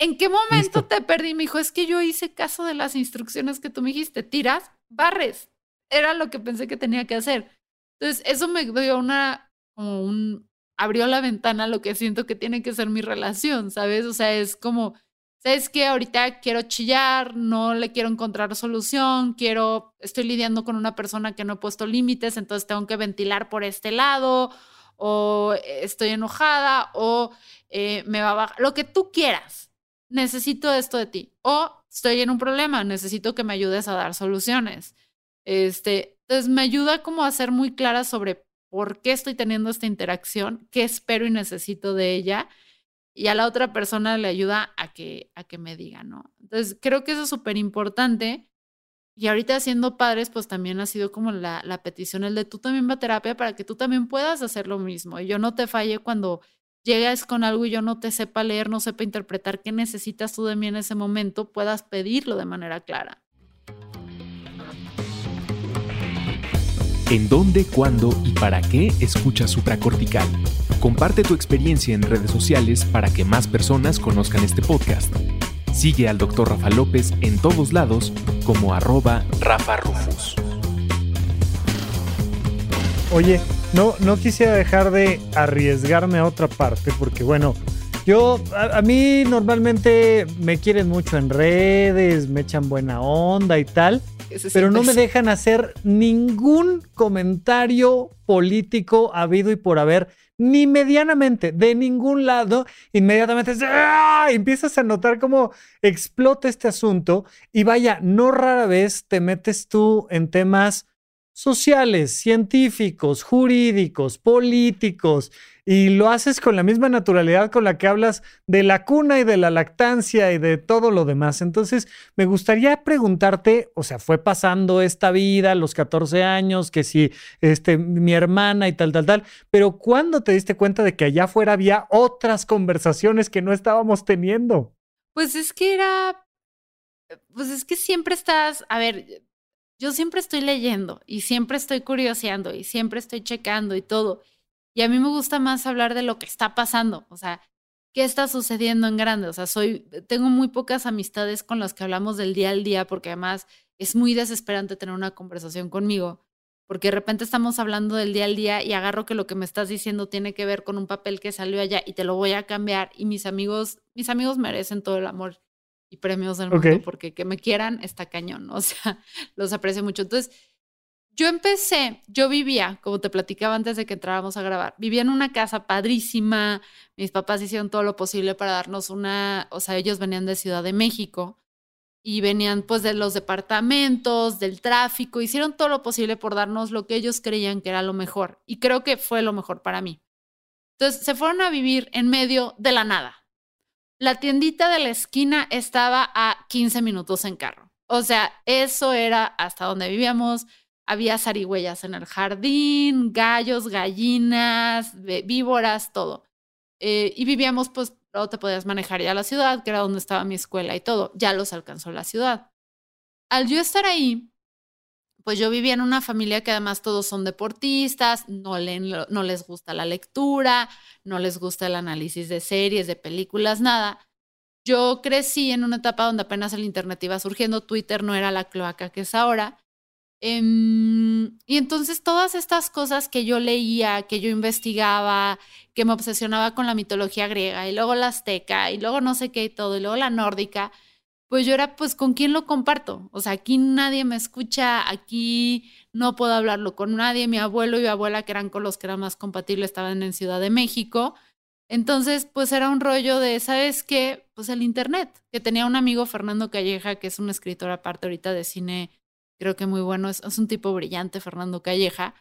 ¿en qué momento te perdí? Me dijo, es que yo hice caso de las instrucciones que tú me dijiste. Tiras, barres. Era lo que pensé que tenía que hacer. Entonces, eso me dio una, como un, abrió la ventana a lo que siento que tiene que ser mi relación, ¿sabes? O sea, es como ¿sabes qué? Ahorita quiero chillar, no le quiero encontrar solución, quiero, estoy lidiando con una persona que no he puesto límites, entonces tengo que ventilar por este lado, o estoy enojada, o eh, me va a bajar, lo que tú quieras. Necesito esto de ti. O estoy en un problema, necesito que me ayudes a dar soluciones. Este, entonces me ayuda como a ser muy clara sobre por qué estoy teniendo esta interacción, qué espero y necesito de ella y a la otra persona le ayuda a que, a que me diga, ¿no? Entonces, creo que eso es súper importante. Y ahorita siendo padres, pues también ha sido como la, la petición, el de tú también va a terapia para que tú también puedas hacer lo mismo. Y yo no te falle cuando llegas con algo y yo no te sepa leer, no sepa interpretar qué necesitas tú de mí en ese momento, puedas pedirlo de manera clara. ¿En dónde, cuándo y para qué escuchas supracortical? Comparte tu experiencia en redes sociales para que más personas conozcan este podcast. Sigue al Dr. Rafa López en todos lados como arroba Rafa Rufus. Oye, no, no quisiera dejar de arriesgarme a otra parte porque bueno, yo, a, a, mí normalmente me quieren mucho en redes, me echan buena onda y tal pero no me dejan hacer ningún comentario político habido y por haber, ni medianamente, de ningún lado. Inmediatamente ¡ah! empiezas a notar cómo explota este asunto y vaya, no rara vez te metes tú en temas sociales, científicos, jurídicos, políticos, y lo haces con la misma naturalidad con la que hablas de la cuna y de la lactancia y de todo lo demás. Entonces, me gustaría preguntarte, o sea, fue pasando esta vida, los 14 años, que si este, mi hermana y tal, tal, tal, pero ¿cuándo te diste cuenta de que allá afuera había otras conversaciones que no estábamos teniendo? Pues es que era, pues es que siempre estás, a ver, yo siempre estoy leyendo y siempre estoy curioseando y siempre estoy checando y todo. Y a mí me gusta más hablar de lo que está pasando, o sea, qué está sucediendo en grande. O sea, soy, tengo muy pocas amistades con las que hablamos del día al día, porque además es muy desesperante tener una conversación conmigo, porque de repente estamos hablando del día al día y agarro que lo que me estás diciendo tiene que ver con un papel que salió allá y te lo voy a cambiar. Y mis amigos, mis amigos merecen todo el amor y premios del mundo, porque que me quieran está cañón, o sea, los aprecio mucho. Entonces, yo empecé, yo vivía, como te platicaba antes de que entráramos a grabar, vivía en una casa padrísima, mis papás hicieron todo lo posible para darnos una, o sea, ellos venían de Ciudad de México y venían pues de los departamentos, del tráfico, hicieron todo lo posible por darnos lo que ellos creían que era lo mejor y creo que fue lo mejor para mí. Entonces se fueron a vivir en medio de la nada. La tiendita de la esquina estaba a 15 minutos en carro. O sea, eso era hasta donde vivíamos había zarigüeyas en el jardín, gallos, gallinas, víboras, todo. Eh, y vivíamos, pues, luego te podías manejar ya la ciudad, que era donde estaba mi escuela y todo. Ya los alcanzó la ciudad. Al yo estar ahí, pues yo vivía en una familia que además todos son deportistas, no, leen, no les gusta la lectura, no les gusta el análisis de series, de películas, nada. Yo crecí en una etapa donde apenas el Internet iba surgiendo, Twitter no era la cloaca que es ahora. Em, y entonces todas estas cosas que yo leía, que yo investigaba, que me obsesionaba con la mitología griega y luego la azteca y luego no sé qué y todo, y luego la nórdica, pues yo era, pues, ¿con quién lo comparto? O sea, aquí nadie me escucha, aquí no puedo hablarlo con nadie. Mi abuelo y mi abuela, que eran con los que era más compatible, estaban en Ciudad de México. Entonces, pues era un rollo de, ¿sabes qué? Pues el Internet, que tenía un amigo, Fernando Calleja, que es un escritor aparte ahorita de cine, creo que muy bueno, es, un tipo brillante, Fernando Calleja.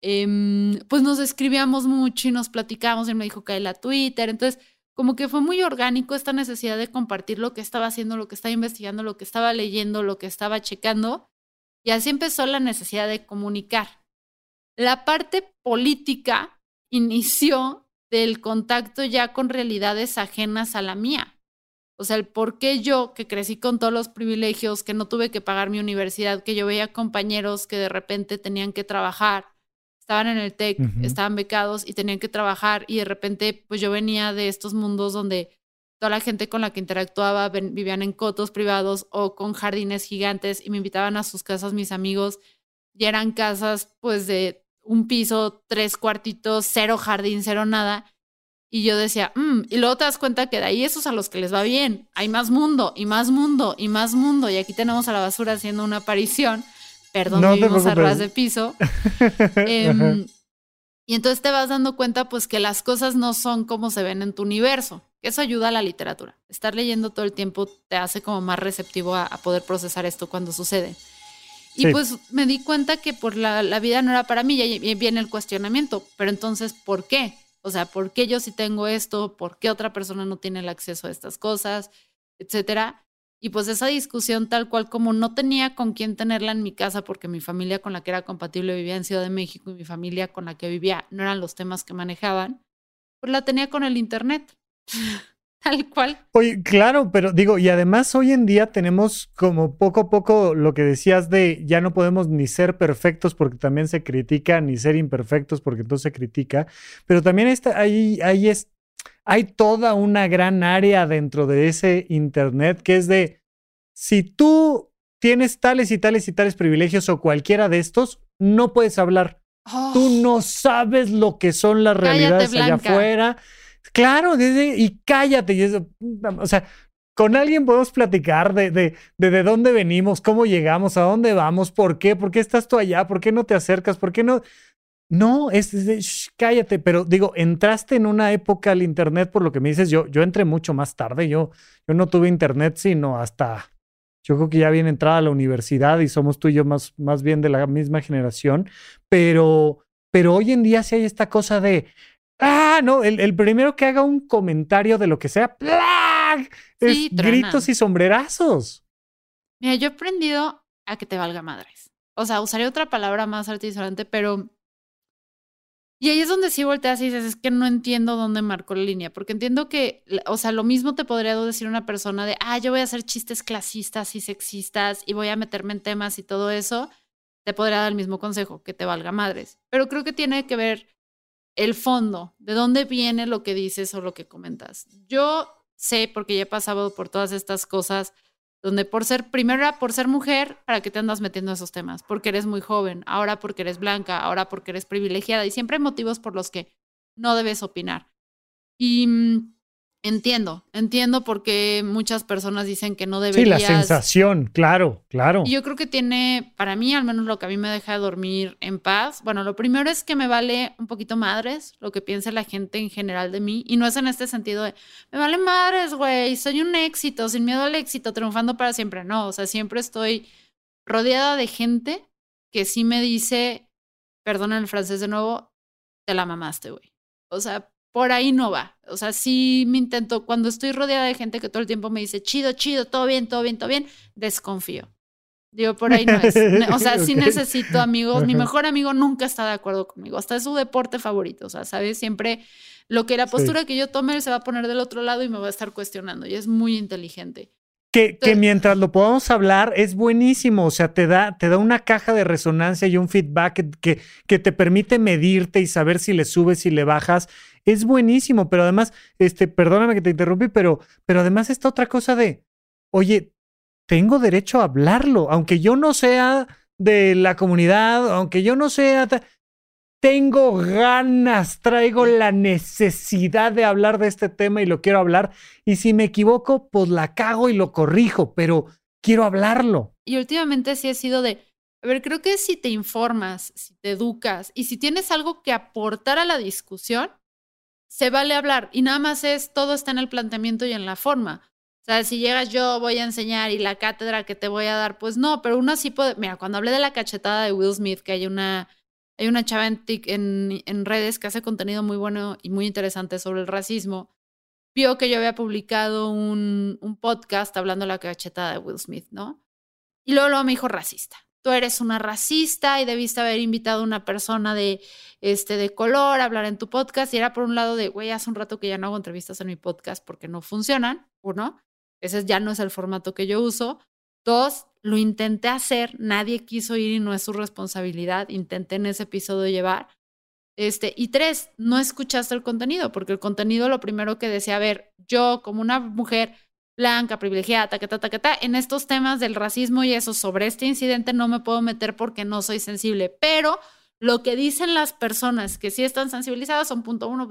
Em, pues nos escribíamos mucho y nos platicamos y me dijo que hay la Twitter. Entonces, como que fue muy orgánico esta necesidad de compartir lo que estaba haciendo, lo que estaba investigando, lo que estaba leyendo, lo que estaba checando. Y así empezó la necesidad de comunicar. La parte política inició del contacto ya con realidades ajenas a la mía. O sea, el por qué yo, que crecí con todos los privilegios, que no tuve que pagar mi universidad, que yo veía compañeros que de repente tenían que trabajar, estaban en el TEC, estaban becados y tenían que trabajar y de repente pues yo venía de estos mundos donde toda la gente con la que interactuaba vivían en cotos privados o con jardines gigantes y me invitaban a sus casas mis amigos y eran casas pues de un piso, tres cuartitos, cero jardín, cero nada. Y yo decía, mm", y luego te das cuenta que de ahí esos a los que les va bien, hay más mundo y más mundo y más mundo. Y aquí tenemos a la basura haciendo una aparición perdón, no vivimos a ras de piso. Em, y entonces te vas dando cuenta pues que las cosas no son como se ven en tu universo. Eso ayuda a la literatura. Estar leyendo todo el tiempo te hace como más receptivo a, poder procesar esto cuando sucede. Y pues me di cuenta que por la, la, vida no era para mí y viene el cuestionamiento. Pero entonces, ¿por qué? O sea, ¿por qué yo sí tengo esto? ¿Por qué otra persona no tiene el acceso a estas cosas? Etcétera. Y pues esa discusión tal cual como no tenía con quién tenerla en mi casa porque mi familia con la que era compatible vivía en Ciudad de México y mi familia con la que vivía no eran los temas que manejaban, pues la tenía con el Internet. tal cual. Oye, claro, pero digo, y además hoy en día tenemos como poco a poco lo que decías de ya no podemos ni ser perfectos porque también se critica, ni ser imperfectos porque entonces se critica, pero también está, ahí, ahí es, hay toda una gran área dentro de ese Internet que es de, si tú tienes tales y tales y tales privilegios o cualquiera de estos, no puedes hablar. Tú oh. no sabes lo que son las realidades allá afuera. Claro, y cállate. o sea, con alguien podemos platicar de, de, de, de, dónde venimos, cómo llegamos, a dónde vamos, por qué, por qué estás tú allá, por qué no te acercas, por qué no. No, es de, cállate, pero digo, entraste en una época al Internet, por lo que me dices, yo, yo entré mucho más tarde, yo, yo no tuve Internet sino hasta, yo creo que ya bien entrada a la universidad y somos tú y yo más, más bien de la misma generación, pero, pero hoy en día sí hay esta cosa de, ah, no, el, el primero que haga un comentario de lo que sea, ¡plag! es gritos y sombrerazos. Mira, yo he aprendido a que te valga madres. O sea, usaría otra palabra más artesanante, pero y ahí es donde sí volteas y dices, es que no entiendo dónde marcó la línea, porque entiendo que, o sea, lo mismo te podría decir una persona de, ah, yo voy a hacer chistes clasistas y sexistas y voy a meterme en temas y todo eso, te podría dar el mismo consejo, que te valga madres. Pero creo que tiene que ver el fondo, de dónde viene lo que dices o lo que comentas. Yo sé, porque ya he pasado por todas estas cosas, donde por ser, primero era por ser mujer, ¿para qué te andas metiendo esos temas? Porque eres muy joven, ahora porque eres blanca, ahora porque eres privilegiada y siempre hay motivos por los que no debes opinar. Y Entiendo, entiendo porque muchas personas dicen que no deberías. Sí, la sensación, claro, claro. Y yo creo que tiene, para mí, al menos lo que a mí me deja dormir en paz. Bueno, lo primero es que me vale un poquito madres lo que piense la gente en general de mí. Y no es en este sentido de, me vale madres, güey, soy un éxito, sin miedo al éxito, triunfando para siempre. No, o sea, siempre estoy rodeada de gente que sí me dice, perdona el francés de nuevo, te la mamaste, güey. O sea, por ahí no va. O sea, sí me intento, cuando estoy rodeada de gente que todo el tiempo me dice, chido, chido, todo bien, todo bien, todo bien, desconfío. Digo, por ahí no es. O sea, sí necesito amigos. Mi mejor amigo nunca está de acuerdo conmigo. Hasta es su deporte favorito. O sea, ¿sabes? Siempre lo que la postura que yo tome, él se va a poner del otro lado y me va a estar cuestionando. Y es muy inteligente. Que, que, mientras lo podamos hablar es buenísimo, o sea, te da, te da una caja de resonancia y un feedback que, que, te permite medirte y saber si le subes, y le bajas. Es buenísimo, pero además, este, perdóname que te interrumpí, pero, pero además esta otra cosa de, oye, tengo derecho a hablarlo, aunque yo no sea de la comunidad, aunque yo no sea... Tengo ganas, traigo la necesidad de hablar de este tema y lo quiero hablar. Y si me equivoco, pues la cago y lo corrijo, pero quiero hablarlo. Y últimamente sí he sido de, a ver, creo que si te informas, si te educas y si tienes algo que aportar a la discusión, se vale hablar. Y nada más es, todo está en el planteamiento y en la forma. O sea, si llegas yo voy a enseñar y la cátedra que te voy a dar, pues no, pero uno sí puede, mira, cuando hablé de la cachetada de Will Smith, que hay una, hay una chava en, en, en redes que hace contenido muy bueno y muy interesante sobre el racismo, vio que yo había publicado un, un podcast hablando de la cachetada de Will Smith, ¿no? Y luego, luego me dijo racista. Tú eres una racista y debiste haber invitado a una persona de, este, de color a hablar en tu podcast. Y era por un lado de, güey, hace un rato que ya no hago entrevistas en mi podcast porque no funcionan, uno. Ese ya no es el formato que yo uso. Dos, lo intenté hacer, nadie quiso ir y no es su responsabilidad. Intenté en ese episodio llevar. Este, y tres, no escuchaste el contenido, porque el contenido lo primero que decía, a ver, yo como una mujer blanca, privilegiada, ta, ta, ta, ta, en estos temas del racismo y eso sobre este incidente no me puedo meter porque no soy sensible, pero lo que dicen las personas que sí están sensibilizadas son punto uno,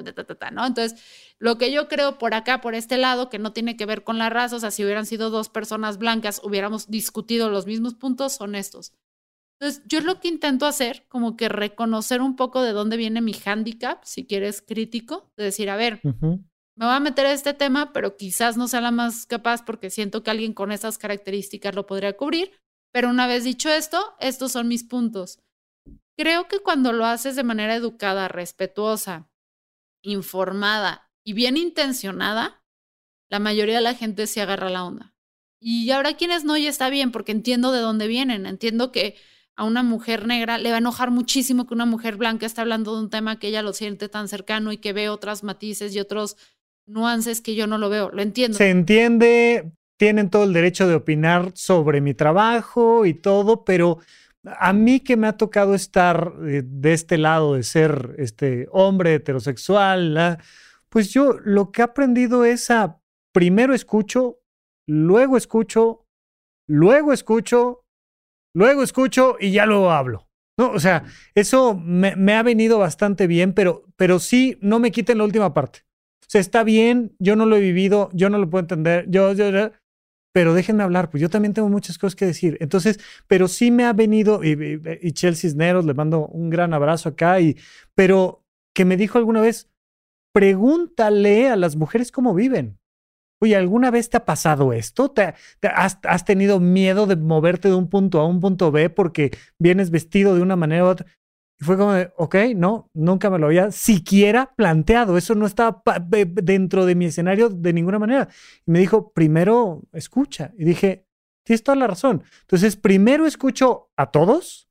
¿no? Entonces, lo que yo creo por acá, por este lado, que no tiene que ver con la raza, o sea, si hubieran sido dos personas blancas, hubiéramos discutido los mismos puntos, son estos. Entonces, yo lo que intento hacer, como que reconocer un poco de dónde viene mi handicap, si quieres crítico, de decir, a ver, me voy a meter a este tema, pero quizás no sea la más capaz porque siento que alguien con esas características lo podría cubrir. Pero una vez dicho esto, estos son mis puntos. Creo que cuando lo haces de manera educada, respetuosa, informada y bien intencionada, la mayoría de la gente se agarra la onda. Y ahora quienes no, ya está bien, porque entiendo de dónde vienen. Entiendo que a una mujer negra le va a enojar muchísimo que una mujer blanca esté hablando de un tema que ella lo siente tan cercano y que ve otras matices y otros nuances que yo no lo veo. Lo entiendo. Se entiende, tienen todo el derecho de opinar sobre mi trabajo y todo, pero a mí que me ha tocado estar eh, de este lado de ser este hombre heterosexual, pues yo lo que he aprendido es a primero escucho, luego escucho, luego escucho, luego escucho y ya luego hablo. No, o sea, eso me, me, ha venido bastante bien, pero, pero sí, no me quiten la última parte. O sea, está bien, yo no lo he vivido, yo no lo puedo entender, yo, yo, pero déjenme hablar, pues yo también tengo muchas cosas que decir. Entonces, pero sí me ha venido, y, y Chelsea Cisneros, le mando un gran abrazo acá, y, pero que me dijo alguna vez, pregúntale a las mujeres cómo viven. Oye, ¿alguna vez te ha pasado esto? ¿Te, has, has, tenido miedo de moverte de un punto a un punto B porque vienes vestido de una manera u otra? Y fue como de, ok, no, nunca me lo había siquiera planteado. Eso no estaba dentro de mi escenario de ninguna manera. Y me dijo, primero escucha. Y dije, tienes toda la razón. Entonces, primero escucho a todos,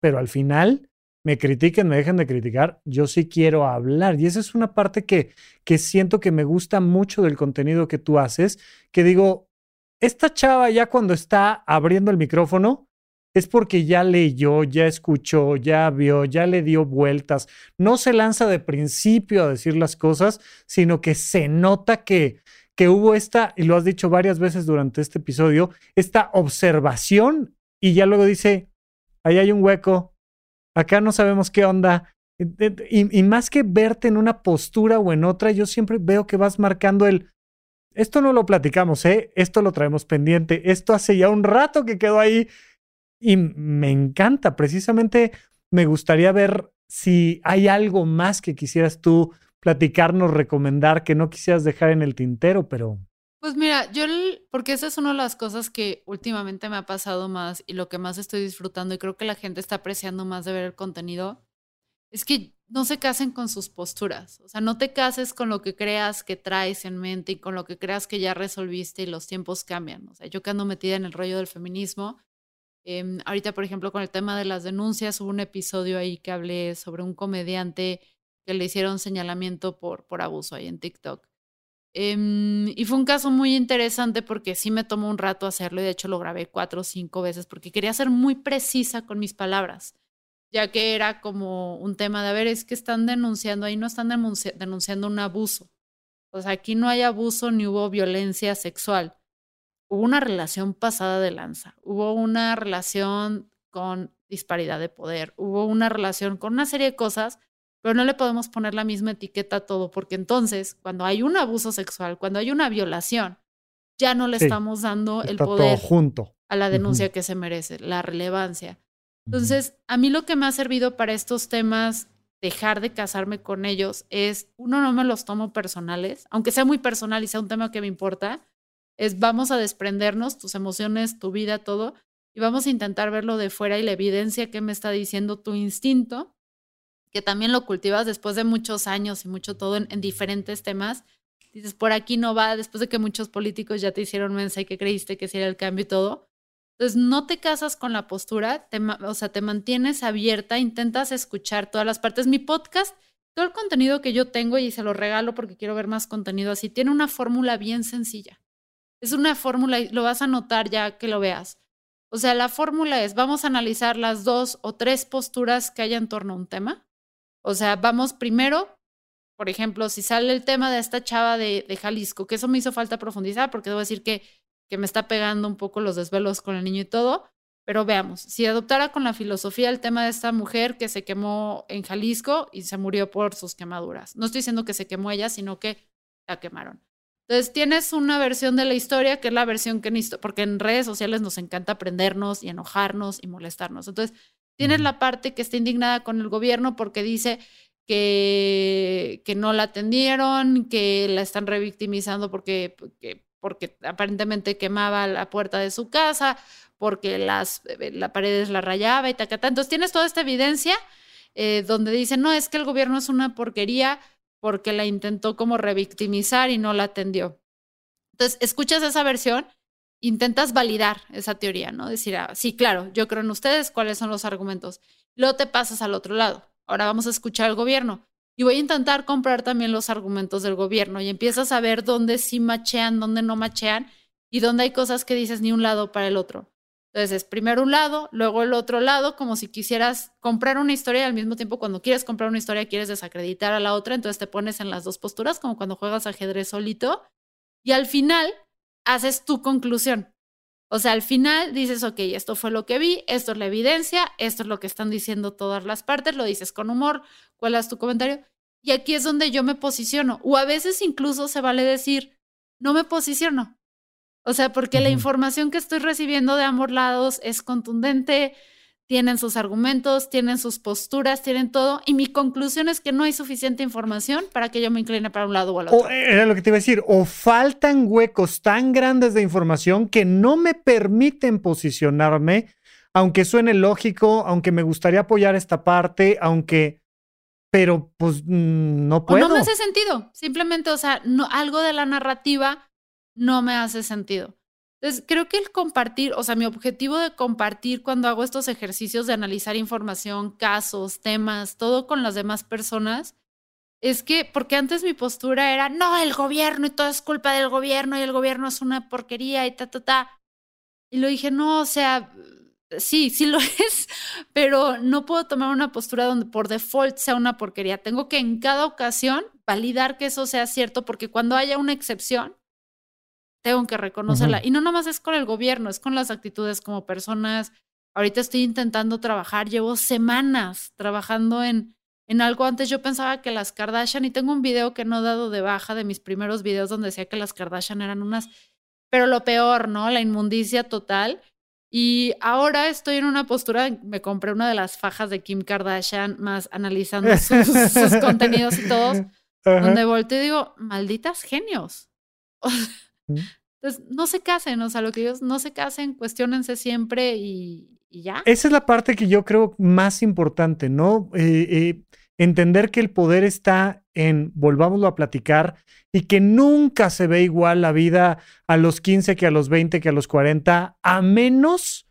pero al final me critiquen, me dejen de criticar. Yo sí quiero hablar. Y esa es una parte que, que siento que me gusta mucho del contenido que tú haces, que digo, esta chava ya cuando está abriendo el micrófono, es porque ya leyó, ya escuchó, ya vio, ya le dio vueltas. No se lanza de principio a decir las cosas, sino que se nota que, que hubo esta, y lo has dicho varias veces durante este episodio, esta observación y ya luego dice, ahí hay un hueco, acá no sabemos qué onda. Y, y más que verte en una postura o en otra, yo siempre veo que vas marcando el, esto no lo platicamos, ¿eh? Esto lo traemos pendiente, esto hace ya un rato que quedó ahí y me encanta. Precisamente me gustaría ver si hay algo más que quisieras tú platicarnos, recomendar, que no quisieras dejar en el tintero, pero... Pues mira, yo, porque esa es una de las cosas que últimamente me ha pasado más y lo que más estoy disfrutando y creo que la gente está apreciando más de ver el contenido, es que no se casen con sus posturas. O sea, no te cases con lo que creas que traes en mente y con lo que creas que ya resolviste y los tiempos cambian. O sea, yo que ando metida en el rollo del feminismo, Em, ahorita, por ejemplo, con el tema de las denuncias, hubo un episodio ahí que hablé sobre un comediante que le hicieron señalamiento por, por abuso ahí en TikTok. Em, y fue un caso muy interesante porque sí me tomó un rato hacerlo y de hecho lo grabé cuatro o cinco veces porque quería ser muy precisa con mis palabras, ya que era como un tema de, a ver, es que están denunciando, ahí no están denunciando un abuso. Sea, aquí no hay abuso ni hubo violencia sexual. Hubo una relación pasada de lanza, hubo una relación con disparidad de poder, hubo una relación con una serie de cosas pero no le podemos poner la misma etiqueta a todo, porque entonces, cuando hay un abuso sexual, cuando hay una violación, ya no le estamos dando el poder junto. a la denuncia que se merece, la relevancia. Entonces, a mí lo que me ha servido para estos temas, dejar de casarme con ellos, es, uno, no me los tomo personales, aunque sea muy personal y sea un tema que me importa, es vamos a desprendernos, tus emociones, tu vida, todo, y vamos a intentar verlo de fuera y la evidencia que me está diciendo tu instinto que también lo cultivas después de muchos años y mucho todo en, diferentes temas. Dices, por aquí no va, después de que muchos políticos ya te hicieron mensaje que creíste que sería el cambio y todo. Entonces, no te casas con la postura, te, o sea, te mantienes abierta, intentas escuchar todas las partes. Mi podcast, todo el contenido que yo tengo y se lo regalo porque quiero ver más contenido así, tiene una fórmula bien sencilla. Es una fórmula y lo vas a notar ya que lo veas. O sea, la fórmula es, vamos a analizar las dos o tres posturas que hay en torno a un tema. O sea, vamos primero, por ejemplo, si sale el tema de esta chava de, Jalisco, que eso me hizo falta profundizar porque debo decir que, que me está pegando un poco los desvelos con el niño y todo. Pero veamos, si adoptara con la filosofía el tema de esta mujer que se quemó en Jalisco y se murió por sus quemaduras. No estoy diciendo que se quemó ella, sino que la quemaron. Entonces tienes una versión de la historia que es la versión que porque en redes sociales nos encanta aprendernos y enojarnos y molestarnos. Entonces Tienes la parte que está indignada con el gobierno porque dice que, que no la atendieron, que la están revictimizando porque, porque, aparentemente quemaba la puerta de su casa, porque las eh, la paredes la rayaba y tacata. Entonces tienes toda esta evidencia eh, donde dicen, no, es que el gobierno es una porquería porque la intentó como revictimizar y no la atendió. Entonces, escuchas esa versión intentas validar esa teoría, ¿no? Decir, ah, sí, claro, yo creo en ustedes, cuáles son los argumentos. Luego te pasas al otro lado. Ahora vamos a escuchar al gobierno. Y voy a intentar comprar también los argumentos del gobierno y empiezas a ver dónde sí machean, dónde no machean y dónde hay cosas que dices ni un lado para el otro. Entonces es primero un lado, luego el otro lado, como si quisieras comprar una historia y al mismo tiempo cuando quieres comprar una historia quieres desacreditar a la otra, entonces te pones en las dos posturas, como cuando juegas ajedrez solito. Y al final haces tu conclusión. O sea, al final dices, ok, esto fue lo que vi, esto es la evidencia, esto es lo que están diciendo todas las partes, lo dices con humor, cuál es tu comentario. Y aquí es donde yo me posiciono. O a veces incluso se vale decir, no me posiciono. O sea, porque la información que estoy recibiendo de ambos lados es contundente, tienen sus argumentos, tienen sus posturas, tienen todo. Y mi conclusión es que no hay suficiente información para que yo me incline para un lado o al otro. era lo que te iba a decir, o faltan huecos tan grandes de información que no me permiten posicionarme, aunque suene lógico, aunque me gustaría apoyar esta parte, aunque... Pero pues mm, no puedo. O no me hace sentido. Simplemente, o sea, no, algo de la narrativa no me hace sentido. Entonces, creo que el compartir, o sea, mi objetivo de compartir cuando hago estos ejercicios de analizar información, casos, temas, todo con las demás personas, es que, porque antes mi postura era, no, el gobierno y todo es culpa del gobierno y el gobierno es una porquería y ta, ta, ta. Y lo dije, no, o sea, sí, sí lo es, pero no puedo tomar una postura donde por default sea una porquería. Tengo que en cada ocasión validar que eso sea cierto, porque cuando haya una excepción, tengo que reconocerla. Y no nomás es con el gobierno, es con las actitudes como personas. Ahorita estoy intentando trabajar, llevo semanas trabajando en, en algo. Antes yo pensaba que las Kardashian, y tengo un video que no he dado de baja de mis primeros videos donde decía que las Kardashian eran unas, pero lo peor, ¿no? La inmundicia total. Y ahora estoy en una postura, me compré una de las fajas de Kim Kardashian, más analizando sus, contenidos y todos, donde volteo y digo, malditas genios. Entonces, no se casen, o sea, lo que ellos no se casen, cuestionense siempre y, ya. Esa es la parte que yo creo más importante, ¿no? Eh, eh, entender que el poder está en, volvámoslo a platicar, y que nunca se ve igual la vida a los 15 que a los 20 que a los 40, a menos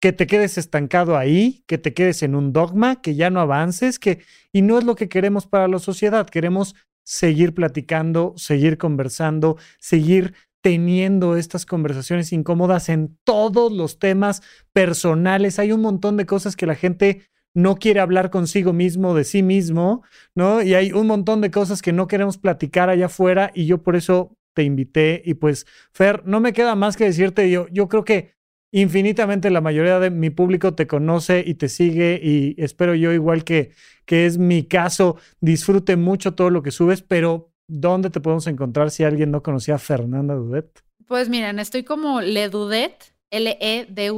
que te quedes estancado ahí, que te quedes en un dogma, que ya no avances, que y no es lo que queremos para la sociedad, queremos seguir platicando, seguir conversando, seguir teniendo estas conversaciones incómodas en todos los temas personales. Hay un montón de cosas que la gente no quiere hablar consigo mismo, de sí mismo, ¿no? Y hay un montón de cosas que no queremos platicar allá afuera y yo por eso te invité y pues, Fer, no me queda más que decirte, yo, yo creo que infinitamente la mayoría de mi público te conoce y te sigue y espero yo igual que, que es mi caso, disfrute mucho todo lo que subes, pero ¿dónde te podemos encontrar si alguien no conocía a Fernanda Dudet? Pues miren, estoy como Le Dudet, L-E-D-U-D-E-T-T-E,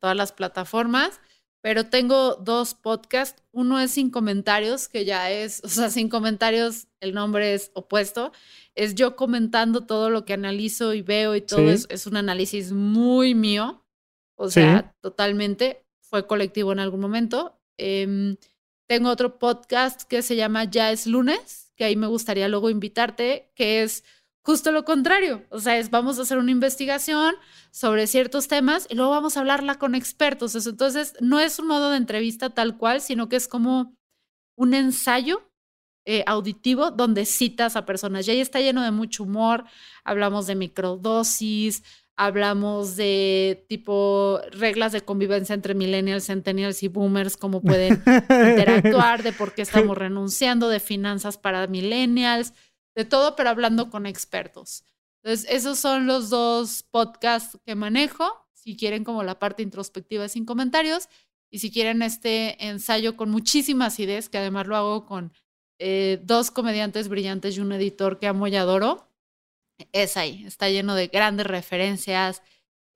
todas las plataformas pero tengo dos podcasts. Uno es Sin Comentarios, que ya es, o sea, Sin Comentarios, el nombre es opuesto. Es yo comentando todo lo que analizo y veo y todo es, es, un análisis muy mío. O sea, totalmente. Fue colectivo en algún momento. Em, tengo otro podcast que se llama Ya es lunes, que ahí me gustaría luego invitarte, que es justo lo contrario. O sea, es vamos a hacer una investigación sobre ciertos temas y luego vamos a hablarla con expertos. Entonces, no es un modo de entrevista tal cual, sino que es como un ensayo eh, auditivo donde citas a personas. Y ahí está lleno de mucho humor. Hablamos de microdosis, hablamos de tipo reglas de convivencia entre millennials, centennials y boomers, cómo pueden interactuar, de por qué estamos renunciando, de finanzas para millennials de todo, pero hablando con expertos. Entonces, esos son los dos podcasts que manejo. Si quieren como la parte introspectiva sin comentarios y si quieren este ensayo con muchísimas ideas, que además lo hago con eh, dos comediantes brillantes y un editor que amo y adoro, es ahí. Está lleno de grandes referencias.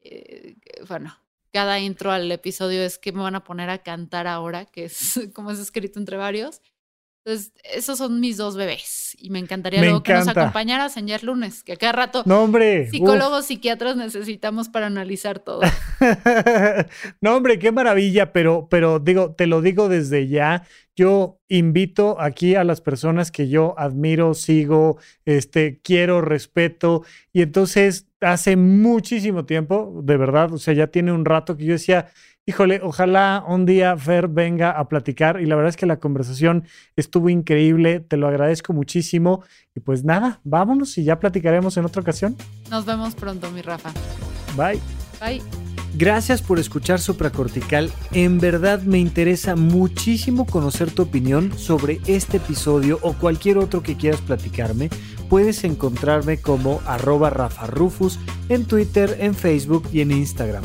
Eh, bueno, cada intro al episodio es que me van a poner a cantar ahora, que es como es escrito entre varios. Entonces, esos son mis dos bebés. Y me encantaría luego que nos acompañaras en Yer Lunes, que cada rato no, hombre. psicólogos, psiquiatras necesitamos para analizar todo. no, hombre, qué maravilla, pero, pero digo, te lo digo desde ya. Yo invito aquí a las personas que yo admiro, sigo, este, quiero, respeto. Y entonces, hace muchísimo tiempo, de verdad, o sea, ya tiene un rato que yo decía, Híjole, ojalá un día Fer venga a platicar y la verdad es que la conversación estuvo increíble, te lo agradezco muchísimo y pues nada, vámonos y ya platicaremos en otra ocasión. Nos vemos pronto, mi Rafa. Bye. Bye. Gracias por escuchar Supracortical. En verdad me interesa muchísimo conocer tu opinión sobre este episodio o cualquier otro que quieras platicarme. Puedes encontrarme como arroba Rafa Rufus en Twitter, en Facebook y en Instagram.